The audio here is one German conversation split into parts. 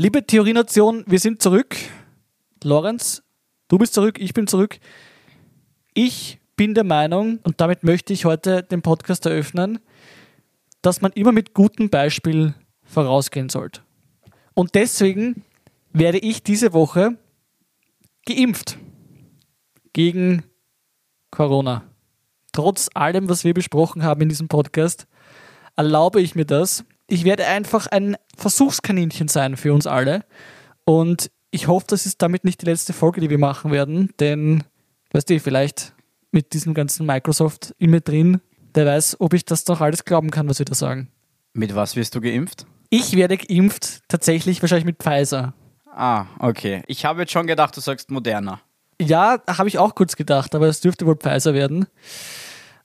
Liebe Theorienation, wir sind zurück. Lorenz, du bist zurück, ich bin zurück. Ich bin der Meinung, und damit möchte ich heute den Podcast eröffnen, dass man immer mit gutem Beispiel vorausgehen sollte. Und deswegen werde ich diese Woche geimpft gegen Corona. Trotz allem, was wir besprochen haben in diesem Podcast, erlaube ich mir das. Ich werde einfach ein Versuchskaninchen sein für uns alle. Und ich hoffe, das ist damit nicht die letzte Folge, die wir machen werden, denn, weißt du, vielleicht mit diesem ganzen Microsoft immer drin, der weiß, ob ich das noch alles glauben kann, was wir da sagen. Mit was wirst du geimpft? Ich werde geimpft, tatsächlich wahrscheinlich mit Pfizer. Ah, okay. Ich habe jetzt schon gedacht, du sagst Moderna. Ja, habe ich auch kurz gedacht, aber es dürfte wohl Pfizer werden.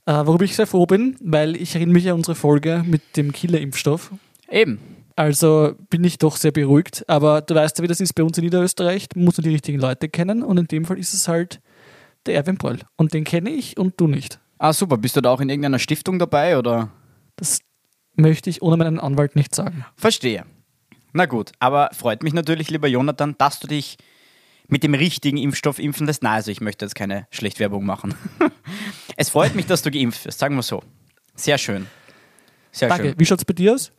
Äh, worüber ich sehr froh bin, weil ich erinnere mich an unsere Folge mit dem Killer-Impfstoff. Eben. Also bin ich doch sehr beruhigt. Aber du weißt ja, wie das ist bei uns in Niederösterreich. Man muss nur die richtigen Leute kennen und in dem Fall ist es halt der Erwin Bröll. Und den kenne ich und du nicht. Ah, super. Bist du da auch in irgendeiner Stiftung dabei oder? Das möchte ich ohne meinen Anwalt nicht sagen. Verstehe. Na gut, aber freut mich natürlich, lieber Jonathan, dass du dich mit dem richtigen Impfstoff impfen lässt. Nein, also ich möchte jetzt keine Schlechtwerbung machen. es freut mich, dass du geimpft wirst, sagen wir so. Sehr schön. Sehr Danke. Schön. Wie schaut es bei dir aus?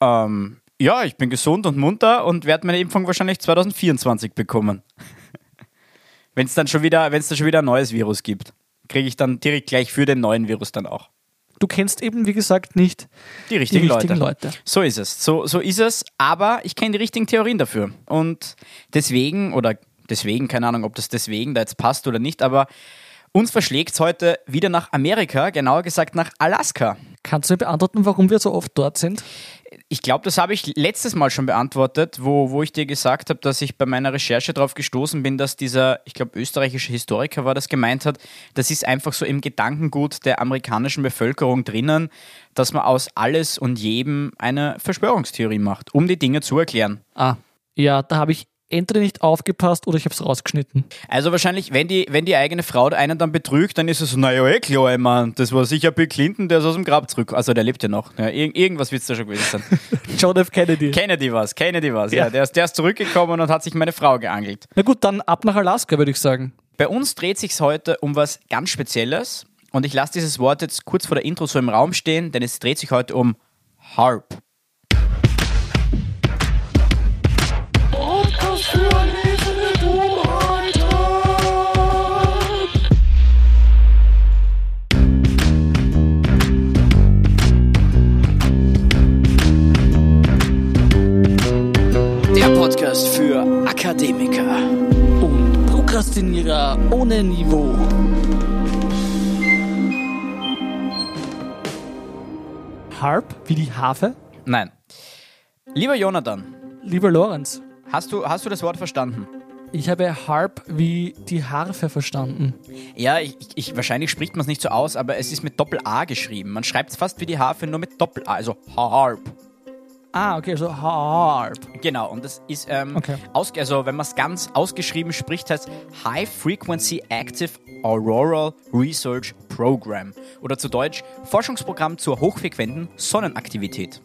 Ähm, ja, ich bin gesund und munter und werde meine Impfung wahrscheinlich 2024 bekommen. wenn es dann schon wieder, wenn es dann schon wieder ein neues Virus gibt, kriege ich dann direkt gleich für den neuen Virus dann auch du kennst eben, wie gesagt, nicht die richtigen, die richtigen Leute. Leute. So ist es. So, so ist es. Aber ich kenne die richtigen Theorien dafür. Und deswegen, oder deswegen, keine Ahnung, ob das deswegen da jetzt passt oder nicht, aber uns verschlägt es heute wieder nach Amerika, genauer gesagt nach Alaska. Kannst du mir beantworten, warum wir so oft dort sind? Ich glaube, das habe ich letztes Mal schon beantwortet, wo, wo ich dir gesagt habe, dass ich bei meiner Recherche darauf gestoßen bin, dass dieser, ich glaube, österreichische Historiker war das gemeint hat, das ist einfach so im Gedankengut der amerikanischen Bevölkerung drinnen, dass man aus alles und jedem eine Verschwörungstheorie macht, um die Dinge zu erklären. Ah, ja, da habe ich entweder nicht aufgepasst oder ich habe es rausgeschnitten. Also wahrscheinlich, wenn die, wenn die eigene Frau einen dann betrügt, dann ist es so, naja, eh klar, mein, das war sicher Bill Clinton, der ist aus dem Grab zurück. Also der lebt ja noch. Ja, ir irgendwas wird es da schon gewesen sein. John F. Kennedy. Kennedy war es, Kennedy war es, ja. ja. Der, ist, der ist zurückgekommen und hat sich meine Frau geangelt. Na gut, dann ab nach Alaska, würde ich sagen. Bei uns dreht sich heute um was ganz Spezielles und ich lasse dieses Wort jetzt kurz vor der Intro so im Raum stehen, denn es dreht sich heute um Harp. Podcast für Akademiker und Prokrastinierer ohne Niveau. Harp wie die Harfe? Nein. Lieber Jonathan. Lieber Lorenz. Hast du, hast du das Wort verstanden? Ich habe Harp wie die Harfe verstanden. Ja, ich, ich, wahrscheinlich spricht man es nicht so aus, aber es ist mit Doppel-A geschrieben. Man schreibt es fast wie die Harfe, nur mit Doppel-A, also Harp. Ah, okay, so HARP. Genau, und das ist, ähm, okay. aus, also wenn man es ganz ausgeschrieben spricht, heißt High Frequency Active Auroral Research Program. Oder zu Deutsch Forschungsprogramm zur hochfrequenten Sonnenaktivität.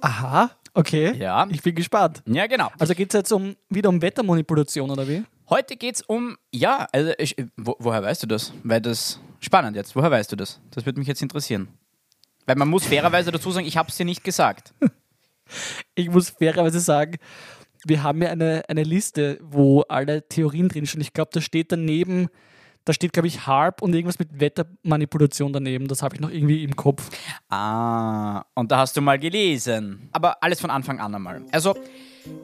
Aha, okay. Ja. Ich bin gespannt. Ja, genau. Also geht es jetzt um, wieder um Wettermanipulation, oder wie? Heute geht es um, ja, also ich, wo, woher weißt du das? Weil das spannend jetzt. Woher weißt du das? Das würde mich jetzt interessieren. Weil man muss fairerweise dazu sagen, ich habe es dir nicht gesagt. ich muss fairerweise sagen, wir haben ja eine, eine Liste, wo alle Theorien drinstehen. Ich glaube, da steht daneben, da steht, glaube ich, Harp und irgendwas mit Wettermanipulation daneben. Das habe ich noch irgendwie im Kopf. Ah, und da hast du mal gelesen. Aber alles von Anfang an einmal. Also,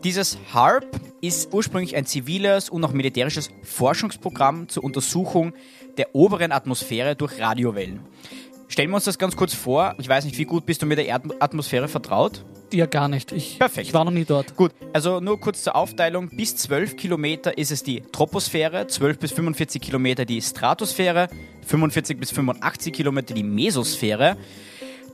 dieses HARP ist ursprünglich ein ziviles und auch militärisches Forschungsprogramm zur Untersuchung der oberen Atmosphäre durch Radiowellen. Stellen wir uns das ganz kurz vor. Ich weiß nicht, wie gut bist du mit der Erdatmosphäre vertraut? Ja, gar nicht. Ich, Perfekt. Ich war noch nie dort. Gut, also nur kurz zur Aufteilung. Bis 12 Kilometer ist es die Troposphäre, 12 bis 45 Kilometer die Stratosphäre, 45 bis 85 Kilometer die Mesosphäre.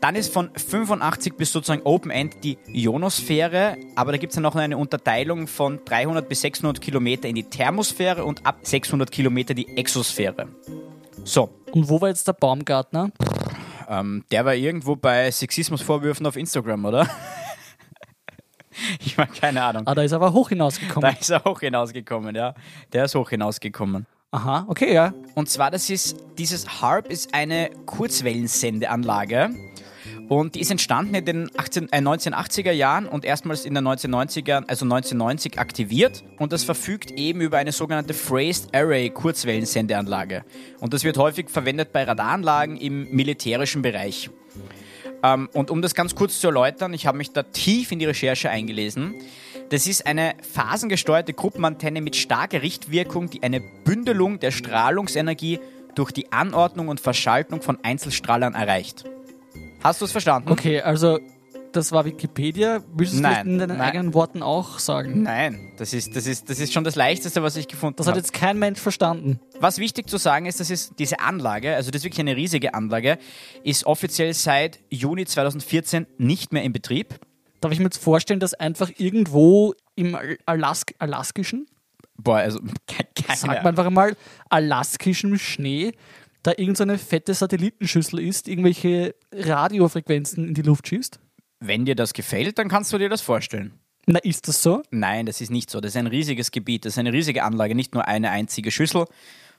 Dann ist von 85 bis sozusagen Open End die Ionosphäre, aber da gibt es dann noch eine Unterteilung von 300 bis 600 Kilometer in die Thermosphäre und ab 600 Kilometer die Exosphäre. So. Und wo war jetzt der Baumgartner? Ähm, der war irgendwo bei Sexismusvorwürfen auf Instagram, oder? Ich war keine Ahnung. Ah, da ist er aber hoch Da hinausgekommen. ist er hoch hinausgekommen, ja. Der ist hoch hinausgekommen. Aha, okay, ja. Und zwar, das ist, dieses HARP ist eine Kurzwellensendeanlage. Und die ist entstanden in den 18, äh, 1980er Jahren und erstmals in den 1990ern, also 1990 aktiviert. Und das verfügt eben über eine sogenannte Phased Array Kurzwellensendeanlage. Und das wird häufig verwendet bei Radaranlagen im militärischen Bereich. Ähm, und um das ganz kurz zu erläutern, ich habe mich da tief in die Recherche eingelesen. Das ist eine phasengesteuerte Gruppenantenne mit starker Richtwirkung, die eine Bündelung der Strahlungsenergie durch die Anordnung und Verschaltung von Einzelstrahlern erreicht. Hast du es verstanden? Okay, also das war Wikipedia. Willst du es in deinen nein. eigenen Worten auch sagen? Nein, das ist, das, ist, das ist schon das Leichteste, was ich gefunden Das hat habe. jetzt kein Mensch verstanden. Was wichtig zu sagen ist, das ist diese Anlage, also das ist wirklich eine riesige Anlage, ist offiziell seit Juni 2014 nicht mehr in Betrieb. Darf ich mir jetzt vorstellen, dass einfach irgendwo im Al- Alask Alaskischen, Boah, also ke- keine sagt man einfach einmal, alaskischem Schnee, da irgendeine fette Satellitenschüssel ist, irgendwelche Radiofrequenzen in die Luft schießt? Wenn dir das gefällt, dann kannst du dir das vorstellen. Na, ist das so? Nein, das ist nicht so. Das ist ein riesiges Gebiet, das ist eine riesige Anlage, nicht nur eine einzige Schüssel,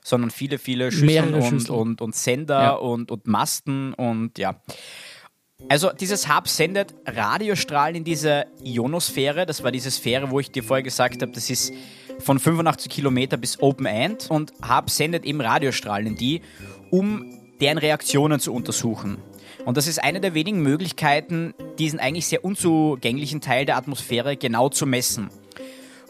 sondern viele, viele Schüsseln und, Schüsseln. Und, und Sender Ja. und, und Masten und ja. Also dieses Hub sendet Radiostrahlen in diese Ionosphäre. Das war diese Sphäre, wo ich dir vorher gesagt habe, das ist von 85 Kilometer bis Open End. Und Hub sendet eben Radiostrahlen in die, um deren Reaktionen zu untersuchen. Und das ist eine der wenigen Möglichkeiten, diesen eigentlich sehr unzugänglichen Teil der Atmosphäre genau zu messen.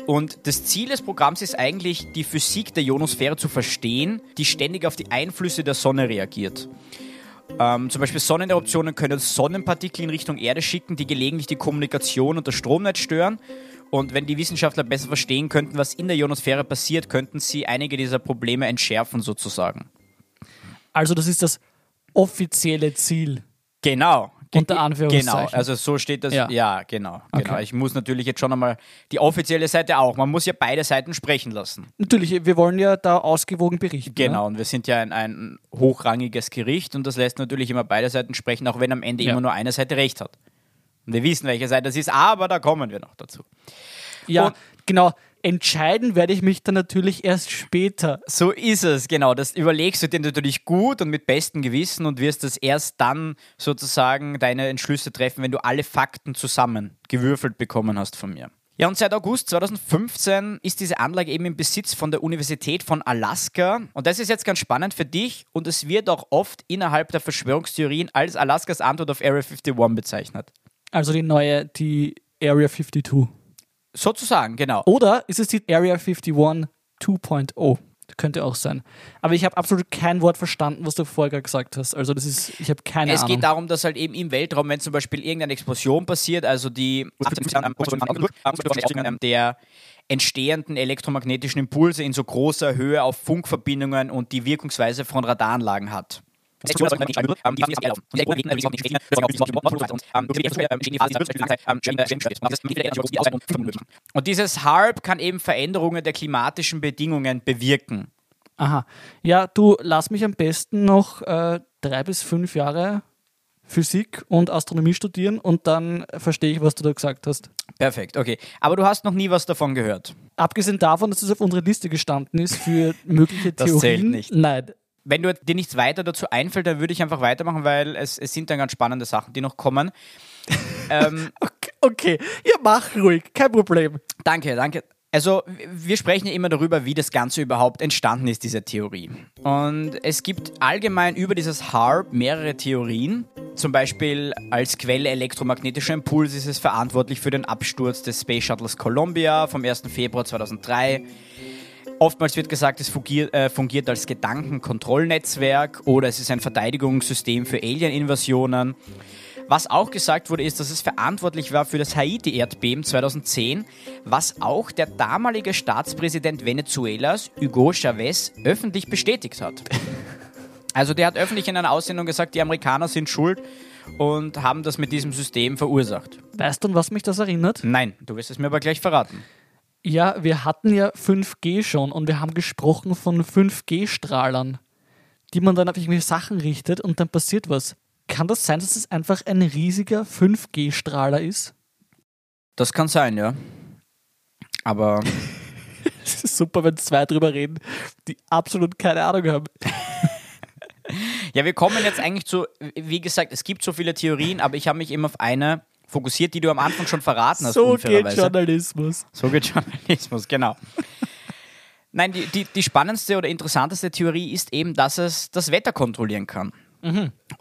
Und das Ziel des Programms ist eigentlich, die Physik der Ionosphäre zu verstehen, die ständig auf die Einflüsse der Sonne reagiert. Ähm, zum Beispiel Sonneneruptionen können Sonnenpartikel in Richtung Erde schicken, die gelegentlich die Kommunikation und das Stromnetz stören. Und wenn die Wissenschaftler besser verstehen könnten, was in der Ionosphäre passiert, könnten sie einige dieser Probleme entschärfen sozusagen. Also das ist das offizielle Ziel. Genau. Ge- Unter Anführungszeichen. Genau, also so steht das. Ja. Ja, genau. genau. Okay. Ich muss natürlich jetzt schon einmal die offizielle Seite auch. Man muss ja beide Seiten sprechen lassen. Natürlich, wir wollen ja da ausgewogen berichten. Genau, und wir sind ja ein, ein hochrangiges Gericht und das lässt natürlich immer beide Seiten sprechen, auch wenn am Ende Ja. immer nur eine Seite recht hat. Und wir wissen, welche Seite das ist, aber da kommen wir noch dazu. Ne? Ja, Und- genau. Entscheiden werde ich mich dann natürlich erst später. So ist es, genau. Das überlegst du dir natürlich gut und mit bestem Gewissen und wirst das erst dann sozusagen deine Entschlüsse treffen, wenn du alle Fakten zusammen gewürfelt bekommen hast von mir. Ja, und seit August 2015 ist diese Anlage eben im Besitz von der Universität von Alaska. Und das ist jetzt ganz spannend für dich und es wird auch oft innerhalb der Verschwörungstheorien als Alaskas Antwort auf Area 51 bezeichnet. Also die neue, die Area 52. Sozusagen, genau. Oder ist es die Area 51 2.0? Könnte auch sein. Aber ich habe absolut kein Wort verstanden, was du vorher gesagt hast. Also das ist, ich habe keine Es Ahnung. geht darum, dass halt eben im Weltraum, wenn zum Beispiel irgendeine Explosion passiert, also die der entstehenden elektromagnetischen Impulse in so großer Höhe auf Funkverbindungen und die Wirkungsweise von Radaranlagen hat. Und dieses HARP kann eben Veränderungen der klimatischen Bedingungen bewirken. Aha. Ja, du lass mich am besten noch äh, drei bis fünf Jahre Physik und Astronomie studieren und dann verstehe ich, was du da gesagt hast. Perfekt, okay. Aber du hast noch nie was davon gehört. Abgesehen davon, dass es auf unserer Liste gestanden ist für mögliche Das Theorien. zählt nicht. Nein. Wenn du, dir nichts weiter dazu einfällt, dann würde ich einfach weitermachen, weil es, es sind dann ganz spannende Sachen, die noch kommen. ähm, Okay, okay. Ja, mach ruhig. Kein Problem. danke, danke. Also, wir sprechen ja immer darüber, wie das Ganze überhaupt entstanden ist, diese Theorie. Und es gibt allgemein über dieses HARP mehrere Theorien. Zum Beispiel als Quelle elektromagnetischer Impulse ist es verantwortlich für den Absturz des Space Shuttles Columbia vom 1. Februar 2003. Oftmals wird gesagt, es fungiert, äh, fungiert als Gedankenkontrollnetzwerk oder es ist ein Verteidigungssystem für Alien-Invasionen. Was auch gesagt wurde, ist, dass es verantwortlich war für das Haiti-Erdbeben 2010, was auch der damalige Staatspräsident Venezuelas, Hugo Chavez, öffentlich bestätigt hat. Also der hat öffentlich in einer Aussendung gesagt, die Amerikaner sind schuld und haben das mit diesem System verursacht. Weißt du, an was mich das erinnert? Nein, du wirst es mir aber gleich verraten. Ja, wir hatten ja 5G schon und wir haben gesprochen von 5G-Strahlern, die man dann auf irgendwelche Sachen richtet und dann passiert was. Kann das sein, dass es einfach ein riesiger 5G-Strahler ist? Das kann sein, ja. Aber Es ist super, wenn zwei drüber reden, die absolut keine Ahnung haben. ja, wir kommen jetzt eigentlich zu, wie gesagt, es gibt so viele Theorien, aber ich habe mich eben auf eine fokussiert, die du am Anfang schon verraten hast. So geht. Journalismus. So geht Journalismus, genau. Nein, die, die, die spannendste oder interessanteste Theorie ist eben, dass es das Wetter kontrollieren kann.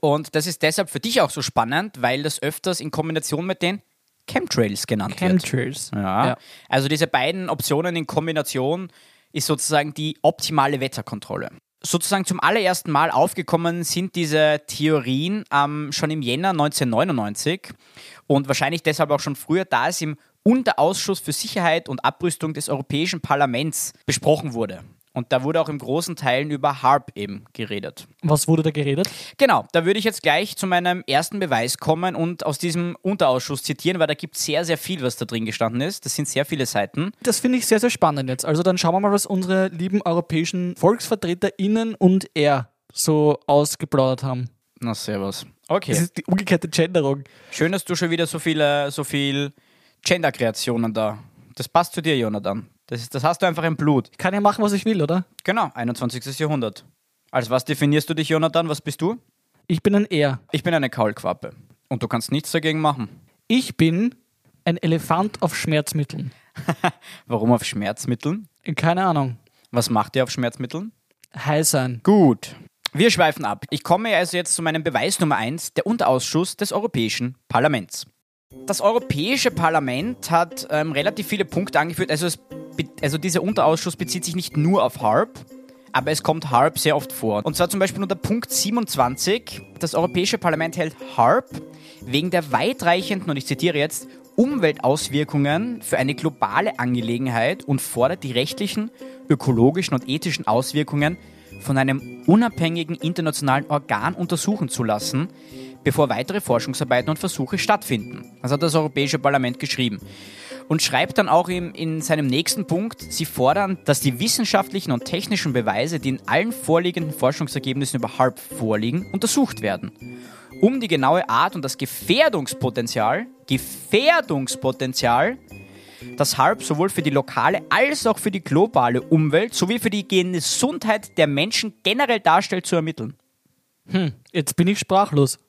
Und das ist deshalb für dich auch so spannend, weil das öfters in Kombination mit den Chemtrails genannt wird. Chemtrails. Ja. Ja. Also diese beiden Optionen in Kombination ist sozusagen die optimale Wetterkontrolle. Sozusagen zum allerersten Mal aufgekommen sind diese Theorien ähm, schon im Jänner 1999 und wahrscheinlich deshalb auch schon früher, da es im Unterausschuss für Sicherheit und Abrüstung des Europäischen Parlaments besprochen wurde. Und da wurde auch im großen Teilen über HARP eben geredet. Was wurde da geredet? Genau, da würde ich jetzt gleich zu meinem ersten Beweis kommen und aus diesem Unterausschuss zitieren, weil da gibt es sehr, sehr viel, was da drin gestanden ist. Das sind sehr viele Seiten. Das finde ich sehr, sehr spannend jetzt. Also dann schauen wir mal, was unsere lieben europäischen VolksvertreterInnen und er so ausgeplaudert haben. Na, servus. Okay. Das ist die umgekehrte Genderung. Schön, dass du schon wieder so viele, so viel Gender-Kreationen da. Das passt zu dir, Jonathan. Das, ist, das hast du einfach im Blut. Ich kann ja machen, was ich will, oder? Genau, 21. Jahrhundert. Als was definierst du dich, Jonathan? Was bist du? Ich bin ein Er. Ich bin eine Kaulquappe. Und du kannst nichts dagegen machen. Ich bin ein Elefant auf Schmerzmitteln. Warum auf Schmerzmitteln? Keine Ahnung. Was macht ihr auf Schmerzmitteln? High sein. Gut. Wir schweifen ab. Ich komme also jetzt zu meinem Beweis Nummer 1, der Unterausschuss des Europäischen Parlaments. Das Europäische Parlament hat ähm, relativ viele Punkte angeführt. Also, es, also dieser Unterausschuss bezieht sich nicht nur auf HARP, aber es kommt HARP sehr oft vor. Und zwar zum Beispiel unter Punkt 27. Das Europäische Parlament hält HARP wegen der weitreichenden, und ich zitiere jetzt, Umweltauswirkungen für eine globale Angelegenheit und fordert die rechtlichen, ökologischen und ethischen Auswirkungen von einem unabhängigen internationalen Organ untersuchen zu lassen, bevor weitere Forschungsarbeiten und Versuche stattfinden. Das hat das Europäische Parlament geschrieben. Und schreibt dann auch im, in seinem nächsten Punkt, sie fordern, dass die wissenschaftlichen und technischen Beweise, die in allen vorliegenden Forschungsergebnissen über HARP vorliegen, untersucht werden. Um die genaue Art und das Gefährdungspotenzial, Gefährdungspotenzial das HARP sowohl für die lokale als auch für die globale Umwelt sowie für die Gesundheit der Menschen generell darstellt, zu ermitteln. Jetzt bin ich sprachlos.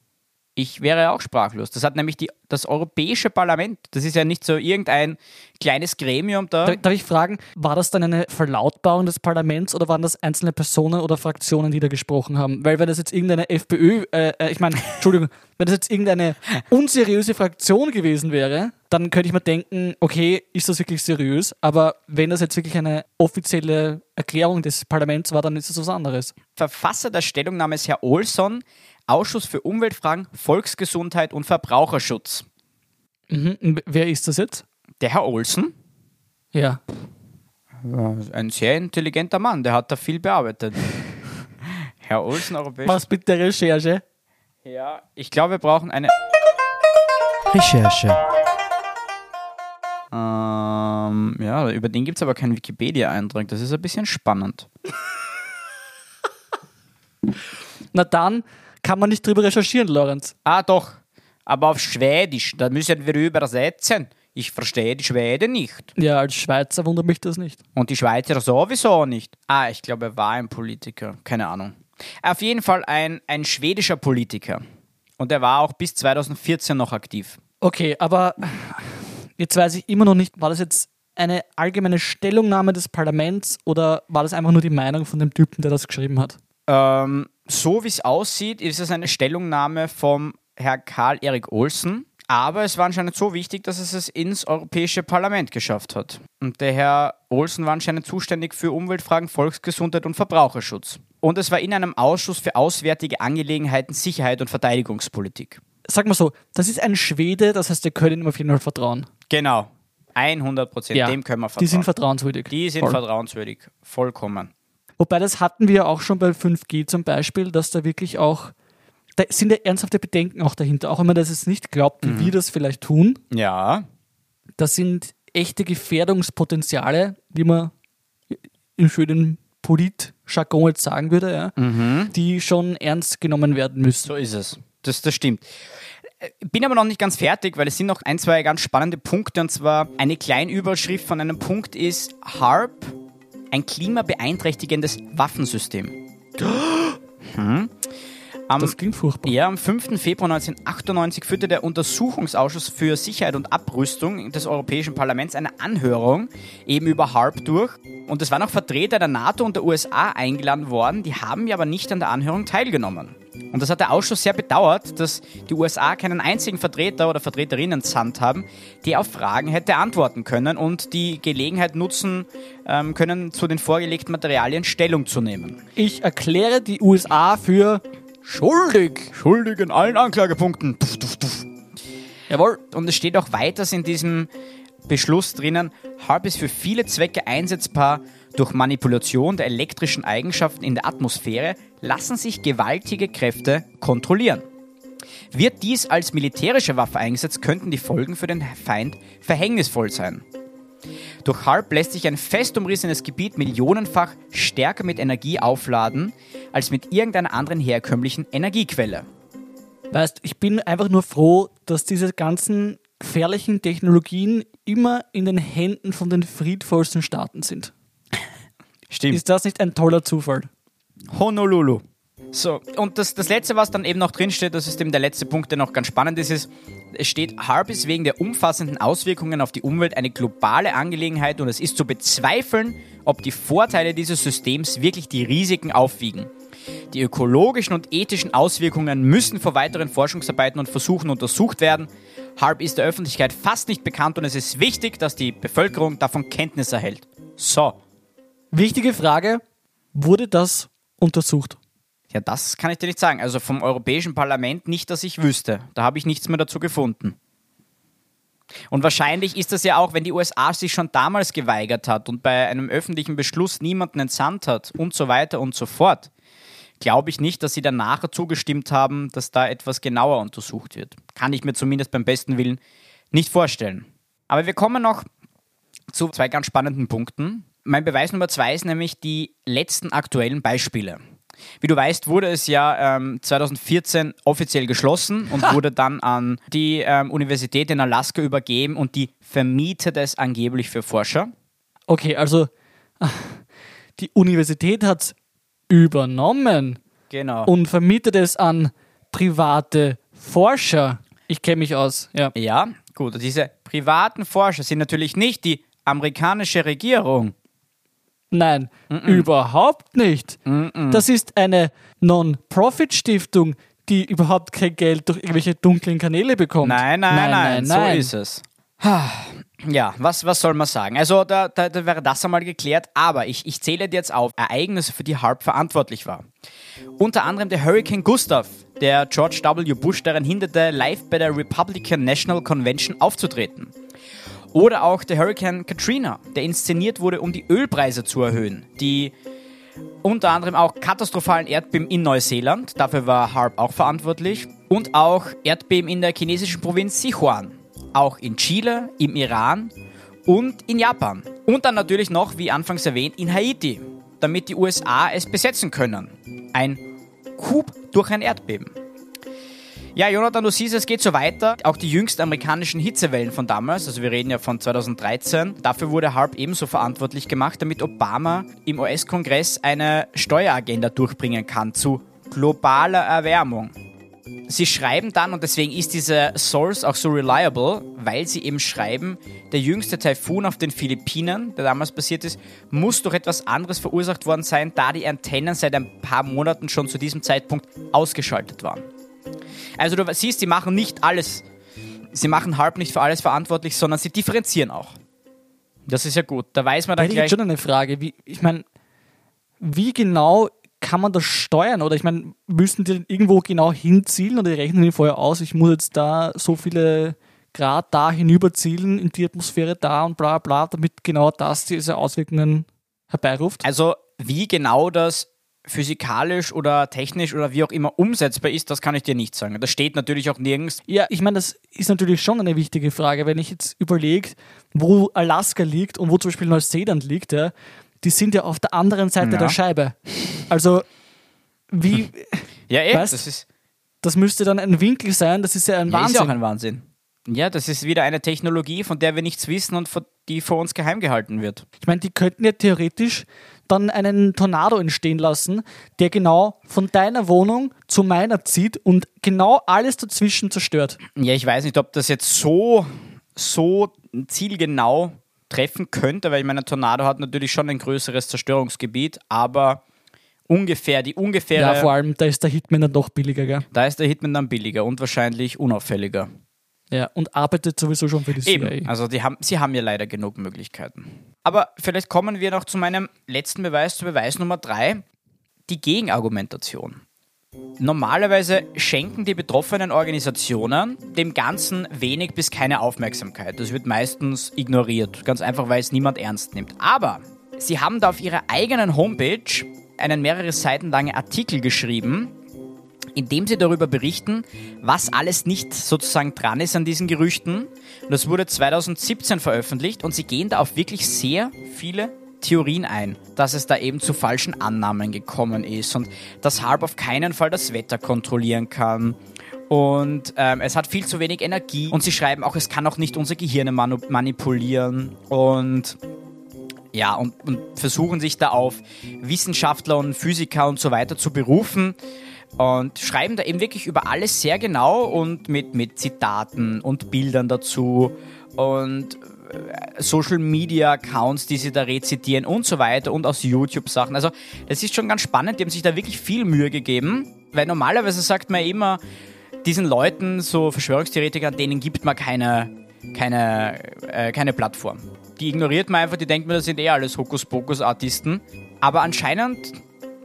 Ich wäre auch sprachlos. Das hat nämlich die, das Europäische Parlament. Das ist ja nicht so irgendein kleines Gremium da. Darf, darf ich fragen, war das dann eine Verlautbarung des Parlaments oder waren das einzelne Personen oder Fraktionen, die da gesprochen haben? Weil wenn das jetzt irgendeine FPÖ, äh, äh, ich meine, Entschuldigung, wenn das jetzt irgendeine unseriöse Fraktion gewesen wäre, dann könnte ich mir denken, okay, ist das wirklich seriös? Aber wenn das jetzt wirklich eine offizielle Erklärung des Parlaments war, dann ist das was anderes. Verfasser der Stellungnahme ist Herr Olson, Ausschuss für Umweltfragen, Volksgesundheit und Verbraucherschutz. Mhm. Wer ist das jetzt? Der Herr Olson, Ja. ein sehr intelligenter Mann, der hat da viel bearbeitet. Herr Olson, europäisch. Was mit der Recherche? Ja, ich glaube, wir brauchen eine. Recherche. Ähm, ja, über den gibt es aber keinen Wikipedia-Eintrag. Das ist ein bisschen spannend. Na dann kann man nicht drüber recherchieren, Lorenz. Ah, doch. Aber auf Schwedisch. Da müssen wir übersetzen. Ich verstehe die Schwede nicht. Ja, als Schweizer wundert mich das nicht. Und die Schweizer sowieso nicht. Ah, ich glaube, er war ein Politiker. Keine Ahnung. Auf jeden Fall ein, ein schwedischer Politiker. Und er war auch bis 2014 noch aktiv. Okay, aber jetzt weiß ich immer noch nicht, war das jetzt eine allgemeine Stellungnahme des Parlaments oder war das einfach nur die Meinung von dem Typen, der das geschrieben hat? Ähm, so wie es aussieht, ist es eine Stellungnahme vom Herr Karl-Erik Olsen. Aber es war anscheinend so wichtig, dass es es ins Europäische Parlament geschafft hat. Und der Herr Olsen war anscheinend zuständig für Umweltfragen, Volksgesundheit und Verbraucherschutz. Und es war in einem Ausschuss für Auswärtige Angelegenheiten, Sicherheit und Verteidigungspolitik. Sag mal so, das ist ein Schwede, das heißt, wir können ihm auf jeden Fall vertrauen. Genau. 100 Prozent. Dem können wir vertrauen. Die sind vertrauenswürdig. Die sind Voll. vertrauenswürdig. Vollkommen. Wobei das hatten wir ja auch schon bei 5G zum Beispiel, dass da wirklich auch, da sind ja ernsthafte Bedenken auch dahinter, auch wenn man das jetzt nicht glaubt, wie wir das vielleicht tun. Ja. Das sind echte Gefährdungspotenziale, wie man im schönen Polit-Jargon jetzt sagen würde, ja, die schon ernst genommen werden müssen. So ist es. Das, das stimmt. bin aber noch nicht ganz fertig, weil es sind noch ein, zwei ganz spannende Punkte. Und zwar eine Kleinüberschrift von einem Punkt ist HARP, ein klimabeeinträchtigendes Waffensystem. Hm. Am, Das klingt furchtbar. ja, am 5. Februar 1998 führte der Untersuchungsausschuss für Sicherheit und Abrüstung des Europäischen Parlaments eine Anhörung eben über HARP durch. Und es waren auch Vertreter der NATO und der USA eingeladen worden, die haben ja aber nicht an der Anhörung teilgenommen. Und das hat der Ausschuss sehr bedauert, dass die USA keinen einzigen Vertreter oder Vertreterinnen entsandt haben, die auf Fragen hätte antworten können und die Gelegenheit nutzen ähm, können, zu den vorgelegten Materialien Stellung zu nehmen. Ich erkläre die USA für schuldig. Schuldig in allen Anklagepunkten. Tuff, tuff, tuff. Jawohl. Und es steht auch weiters in diesem Beschluss drinnen, HARP ist für viele Zwecke einsetzbar. Durch Manipulation der elektrischen Eigenschaften in der Atmosphäre lassen sich gewaltige Kräfte kontrollieren. Wird dies als militärische Waffe eingesetzt, könnten die Folgen für den Feind verhängnisvoll sein. Durch HARP lässt sich ein fest umrissenes Gebiet millionenfach stärker mit Energie aufladen als mit irgendeiner anderen herkömmlichen Energiequelle. Weißt, ich bin einfach nur froh, dass diese ganzen gefährlichen Technologien immer in den Händen von den friedvollsten Staaten sind. Stimmt. Ist das nicht ein toller Zufall? Honolulu. So, und das, das letzte, was dann eben noch drinsteht, das ist eben der letzte Punkt, der noch ganz spannend ist, ist, es steht, HARP ist wegen der umfassenden Auswirkungen auf die Umwelt eine globale Angelegenheit und es ist zu bezweifeln, ob die Vorteile dieses Systems wirklich die Risiken aufwiegen. Die ökologischen und ethischen Auswirkungen müssen vor weiteren Forschungsarbeiten und Versuchen untersucht werden. HARP ist der Öffentlichkeit fast nicht bekannt und es ist wichtig, dass die Bevölkerung davon Kenntnis erhält. So, Wichtige Frage, wurde das untersucht? Ja, das kann ich dir nicht sagen. Also vom Europäischen Parlament nicht, dass ich wüsste. Da habe ich nichts mehr dazu gefunden. Und wahrscheinlich ist das ja auch, wenn die USA sich schon damals geweigert hat und bei einem öffentlichen Beschluss niemanden entsandt hat und so weiter und so fort, glaube ich nicht, dass sie dann nachher zugestimmt haben, dass da etwas genauer untersucht wird. Kann ich mir zumindest beim besten Willen nicht vorstellen. Aber wir kommen noch zu zwei ganz spannenden Punkten. Mein Beweis Nummer zwei ist nämlich die letzten aktuellen Beispiele. Wie du weißt, wurde es ja ähm, 2014 offiziell geschlossen und wurde dann an die ähm, Universität in Alaska übergeben und die vermietet es angeblich für Forscher. Okay, also die Universität hat es übernommen Genau. und vermietet es an private Forscher. Ich kenne mich aus, ja. ja, gut. Und diese privaten Forscher sind natürlich nicht die amerikanische Regierung. Nein, überhaupt nicht. Das ist eine Non-Profit-Stiftung, die überhaupt kein Geld durch irgendwelche dunklen Kanäle bekommt. Nein, nein, nein, so ist es. Ja, was, was soll man sagen? Also, da, da, da wäre das einmal geklärt, aber ich, ich zähle dir jetzt auf Ereignisse, für die HARP verantwortlich war. Unter anderem der Hurricane Gustav, der George W. Bush daran hinderte, live bei der Republican National Convention aufzutreten. Oder auch der Hurricane Katrina, der inszeniert wurde, um die Ölpreise zu erhöhen. Die unter anderem auch katastrophalen Erdbeben in Neuseeland, dafür war HARP auch verantwortlich. Und auch Erdbeben in der chinesischen Provinz Sichuan. Auch in Chile, im Iran und in Japan. Und dann natürlich noch, wie anfangs erwähnt, in Haiti, damit die USA es besetzen können. Ein Coup durch ein Erdbeben. Ja, Jonathan, du siehst, es geht so weiter. Auch die jüngsten amerikanischen Hitzewellen von damals, also wir reden ja von 2013, dafür wurde HARP ebenso verantwortlich gemacht, damit Obama im US-Kongress eine Steueragenda durchbringen kann zu globaler Erwärmung. Sie schreiben dann, und deswegen ist diese Source auch so reliable, weil sie eben schreiben, der jüngste Taifun auf den Philippinen, der damals passiert ist, muss durch etwas anderes verursacht worden sein, da die Antennen seit ein paar Monaten schon zu diesem Zeitpunkt ausgeschaltet waren. Also du siehst, sie machen nicht alles, sie machen HARP nicht für alles verantwortlich, sondern sie differenzieren auch. Das ist ja gut. Da weiß man Da dann ich gleich. schon eine Frage. Wie, ich meine, wie genau kann man das steuern? Oder ich meine, müssen die irgendwo genau hinzielen oder die rechnen die vorher aus, ich muss jetzt da so viele Grad da hinüberzielen in die Atmosphäre da und bla bla, damit genau das diese Auswirkungen herbeiruft? Also wie genau das physikalisch oder technisch oder wie auch immer umsetzbar ist, das kann ich dir nicht sagen. Das steht natürlich auch nirgends. Ja, ich meine, das ist natürlich schon eine wichtige Frage. Wenn ich jetzt überlege, wo Alaska liegt und wo zum Beispiel Neuseeland liegt, ja, die sind ja auf der anderen Seite Ja. der Scheibe. Also, wie, Ja, eben, Was? das ist das müsste dann ein Winkel sein, das ist ja ein Ja, ist Wahnsinn. ja auch ein Wahnsinn. Ja, das ist wieder eine Technologie, von der wir nichts wissen und von- die vor uns geheim gehalten wird. Ich meine, die könnten ja theoretisch dann einen Tornado entstehen lassen, der genau von deiner Wohnung zu meiner zieht und genau alles dazwischen zerstört. Ja, ich weiß nicht, ob das jetzt so, so zielgenau treffen könnte, weil ich meine, ein Tornado hat natürlich schon ein größeres Zerstörungsgebiet, aber ungefähr, die ungefähre, Ja, vor allem, da ist der Hitman dann doch billiger, gell? da ist der Hitman dann billiger und wahrscheinlich unauffälliger. Ja, und arbeitet sowieso schon für die CIA. Eben, also die haben, sie haben ja leider genug Möglichkeiten. Aber vielleicht kommen wir noch zu meinem letzten Beweis, zu Beweis Nummer drei, die Gegenargumentation. Normalerweise schenken die betroffenen Organisationen dem Ganzen wenig bis keine Aufmerksamkeit. Das wird meistens ignoriert, ganz einfach, weil es niemand ernst nimmt. Aber sie haben da auf ihrer eigenen Homepage einen mehrere Seiten langen Artikel geschrieben, in dem sie darüber berichten, was alles nicht sozusagen dran ist an diesen Gerüchten. Und das wurde 2017 veröffentlicht und sie gehen da auf wirklich sehr viele Theorien ein, dass es da eben zu falschen Annahmen gekommen ist und dass Harp auf keinen Fall das Wetter kontrollieren kann. Und ähm, es hat viel zu wenig Energie. Und sie schreiben auch, es kann auch nicht unsere Gehirne manipulieren. Und ja, und, und versuchen sich da auf Wissenschaftler und Physiker und so weiter zu berufen und schreiben da eben wirklich über alles sehr genau und mit, mit Zitaten und Bildern dazu und äh, Social Media Accounts, die sie da rezitieren und so weiter und aus YouTube Sachen. Also, das ist schon ganz spannend, die haben sich da wirklich viel Mühe gegeben, weil normalerweise sagt man immer, diesen Leuten, so Verschwörungstheoretikern, denen gibt man keine, keine, äh, keine Plattform. Die ignoriert man einfach, die denkt man, das sind eh alles Hokuspokus-Artisten. Aber anscheinend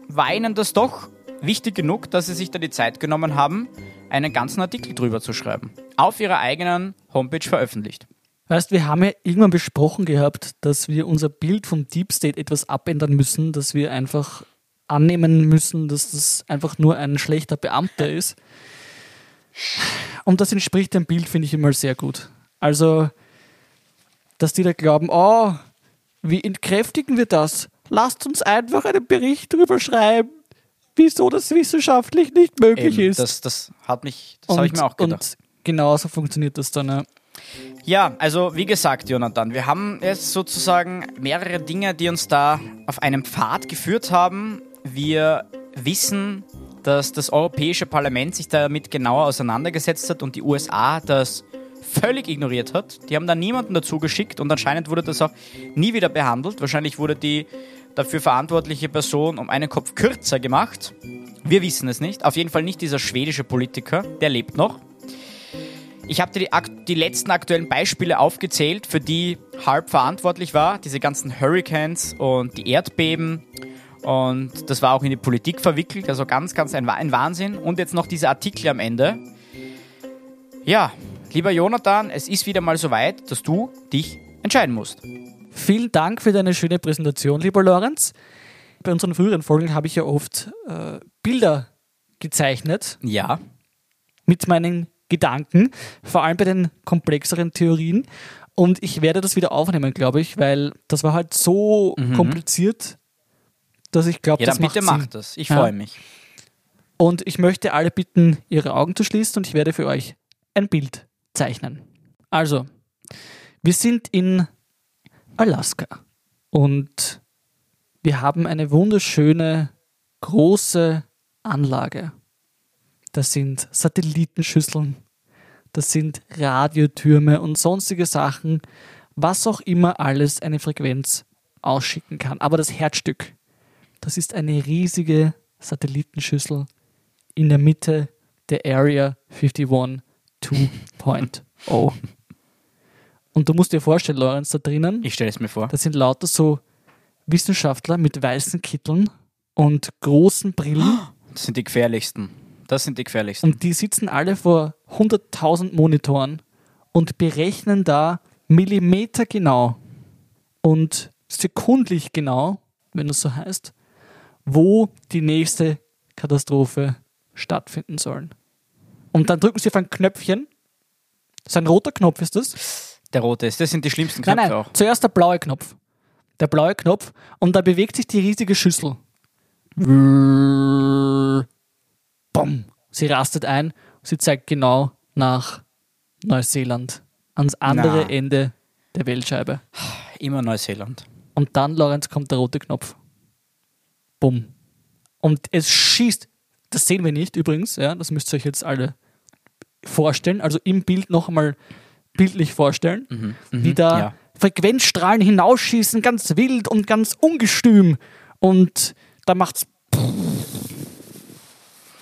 war ihnen das doch wichtig genug, dass sie sich da die Zeit genommen haben, einen ganzen Artikel drüber zu schreiben. Auf ihrer eigenen Homepage veröffentlicht. Weißt, wir haben ja irgendwann besprochen gehabt, dass wir unser Bild vom Deep State etwas abändern müssen, dass wir einfach annehmen müssen, dass das einfach nur ein schlechter Beamter ist. Und das entspricht dem Bild, finde ich immer sehr gut. Also, dass die da glauben, oh, wie entkräftigen wir das? Lasst uns einfach einen Bericht drüber schreiben, wieso das wissenschaftlich nicht möglich Eben, ist. das, das hat mich, das habe ich mir auch gedacht. Und genauso funktioniert das dann. Ja. Ja, also wie gesagt, Jonathan, wir haben jetzt sozusagen mehrere Dinge, die uns da auf einen Pfad geführt haben. Wir wissen, dass das Europäische Parlament sich damit genauer auseinandergesetzt hat und die USA das völlig ignoriert hat. Die haben da niemanden dazu geschickt und anscheinend wurde das auch nie wieder behandelt. Wahrscheinlich wurde die dafür verantwortliche Person um einen Kopf kürzer gemacht. Wir wissen es nicht. Auf jeden Fall nicht dieser schwedische Politiker, der lebt noch. Ich habe dir die, die letzten aktuellen Beispiele aufgezählt, für die Harp verantwortlich war. Diese ganzen Hurricanes und die Erdbeben. Und das war auch in die Politik verwickelt. Also ganz, ganz ein, ein Wahnsinn. Und jetzt noch diese Artikel am Ende. Ja, lieber Jonathan, es ist wieder mal so weit, dass du dich entscheiden musst. Vielen Dank für deine schöne Präsentation, lieber Lorenz. Bei unseren früheren Folgen habe ich ja oft äh, Bilder gezeichnet Ja. mit meinen Gedanken, vor allem bei den komplexeren Theorien. Und ich werde das wieder aufnehmen, glaube ich, weil das war halt so kompliziert, dass ich glaube, Ja, das macht bitte Sinn. mach das. Ich Ja. freue mich. Und ich möchte alle bitten, ihre Augen zu schließen und ich werde für euch ein Bild zeichnen. Also, wir sind in Alaska und wir haben eine wunderschöne große Anlage. Das sind Satellitenschüsseln, das sind Radiotürme und sonstige Sachen, was auch immer alles eine Frequenz ausschicken kann. Aber das Herzstück, das ist eine riesige Satellitenschüssel in der Mitte der Area 51 2.0. Und du musst dir vorstellen, Lorenz, da drinnen, Ich stelle es mir vor. das sind lauter so Wissenschaftler mit weißen Kitteln und großen Brillen Das sind die gefährlichsten. Das sind die gefährlichsten. und die sitzen alle vor 100.000 Monitoren und berechnen da Millimeter genau und sekundlich genau, wenn es so heißt, wo die nächste Katastrophe stattfinden soll. Und dann drücken sie auf ein Knöpfchen. Das ist ein roter Knopf, ist das? Der rote ist. Das sind die schlimmsten Nein, Knöpfe nein, auch. zuerst der blaue Knopf. Der blaue Knopf und da bewegt sich die riesige Schüssel. Bumm. Sie rastet ein, sie zeigt genau nach Neuseeland, ans andere Na. Ende der Weltscheibe. Immer Neuseeland. Und dann, Lorenz, kommt der rote Knopf. Bumm. Und es schießt. Das sehen wir nicht übrigens, ja, das müsst ihr euch jetzt alle vorstellen. Also im Bild noch einmal bildlich vorstellen, wie da Mhm. ja. Frequenzstrahlen hinausschießen, ganz wild und ganz ungestüm. Und da macht's.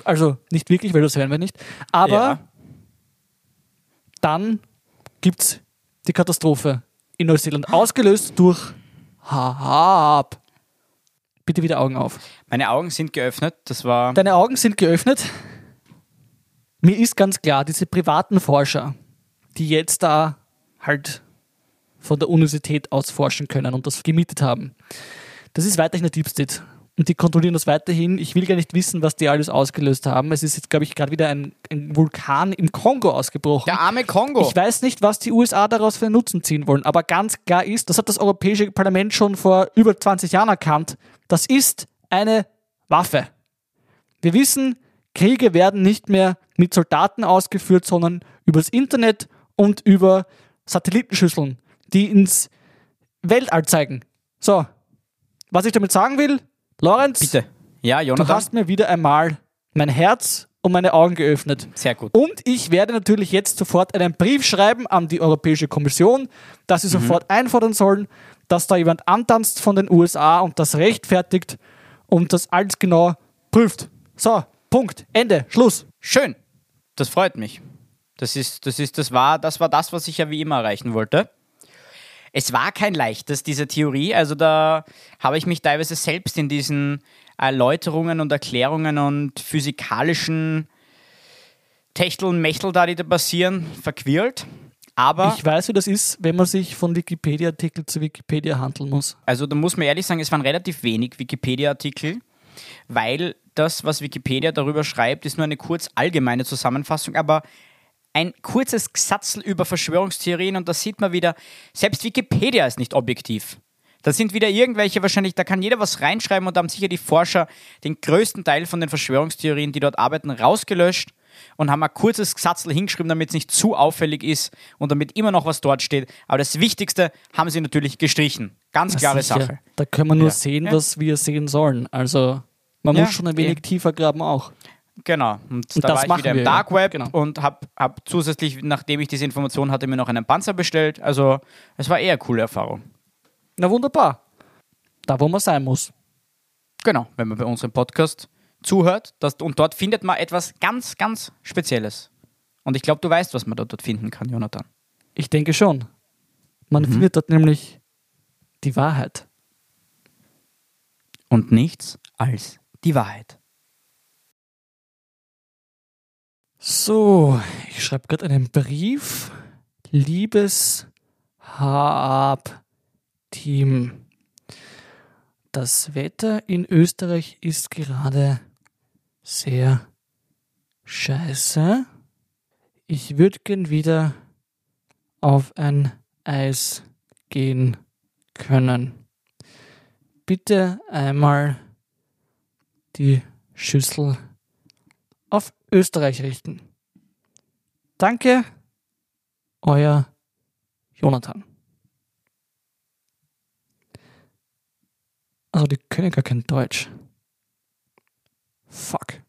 Also nicht wirklich, weil das hören wir nicht. Aber Ja. dann gibt's die Katastrophe in Neuseeland, ausgelöst durch Hab. Bitte wieder Augen auf. Meine Augen sind geöffnet. Das war. Deine Augen sind geöffnet. Mir ist ganz klar, diese privaten Forscher, die jetzt da halt von der Universität aus forschen können und das gemietet haben, das ist weiterhin der Deep State. Und die kontrollieren das weiterhin. Ich will gar nicht wissen, was die alles ausgelöst haben. Es ist jetzt, glaube ich, gerade wieder ein, ein Vulkan im Kongo ausgebrochen. Der arme Kongo. Ich weiß nicht, was die USA daraus für einen Nutzen ziehen wollen, aber ganz klar ist, das hat das Europäische Parlament schon vor über 20 Jahren erkannt, das ist eine Waffe. Wir wissen, Kriege werden nicht mehr mit Soldaten ausgeführt, sondern übers Internet und über Satellitenschüsseln, die ins Weltall zeigen. So, was ich damit sagen will, Lorenz, Bitte. Ja, du Jonathan. hast mir wieder einmal mein Herz und meine Augen geöffnet. Sehr gut. Und ich werde natürlich jetzt sofort einen Brief schreiben an die Europäische Kommission, dass sie sofort einfordern sollen, dass da jemand antanzt von den USA und das rechtfertigt und das alles genau prüft. So, Punkt, Ende, Schluss. Schön. Das freut mich. Das ist, das ist, das war, das war das, was ich ja wie immer erreichen wollte. Es war kein leichtes, diese Theorie. Also da habe ich mich teilweise selbst in diesen Erläuterungen und Erklärungen und physikalischen Techtel und Mechtel da, die da passieren, verquirlt. Aber, Ich weiß, wie das ist, wenn man sich von Wikipedia-Artikel zu Wikipedia handeln muss. also da muss man ehrlich sagen, es waren relativ wenig Wikipedia-Artikel, weil das, was Wikipedia darüber schreibt, ist nur eine kurz allgemeine Zusammenfassung, aber ein kurzes Gesatzel über Verschwörungstheorien und da sieht man wieder, selbst Wikipedia ist nicht objektiv. Da sind wieder irgendwelche wahrscheinlich, da kann jeder was reinschreiben und da haben sicher die Forscher den größten Teil von den Verschwörungstheorien, die dort arbeiten, rausgelöscht und haben ein kurzes Gesatzel hingeschrieben, damit es nicht zu auffällig ist und damit immer noch was dort steht. Aber das Wichtigste haben sie natürlich gestrichen. Ganz klare Sicher. Sache. Da können wir nur Ja. sehen, Ja. was wir sehen sollen. Also, man Ja, muss schon ein wenig tiefer graben auch. Genau. Und, Und da das war ich wieder im ja. Dark Web Genau. und habe hab zusätzlich, nachdem ich diese Information hatte, mir noch einen Panzer bestellt. Also es war eher eine coole Erfahrung. Na wunderbar. Da, wo man sein muss. Genau, wenn man bei unserem Podcast zuhört das, und dort findet man etwas ganz, ganz Spezielles. Und ich glaube, du weißt, was man dort, dort finden kann, Jonathan. Ich denke schon. Man Mhm. findet dort nämlich die Wahrheit. Und nichts als die Wahrheit. So, ich schreibe gerade einen Brief. Liebes Hab-Team. Das Wetter in Österreich ist gerade sehr scheiße. Ich würde gern wieder auf ein Eis gehen können. Bitte einmal die Schüssel Österreich richten. Danke, euer Jonathan. Also die können gar kein Deutsch. Fuck.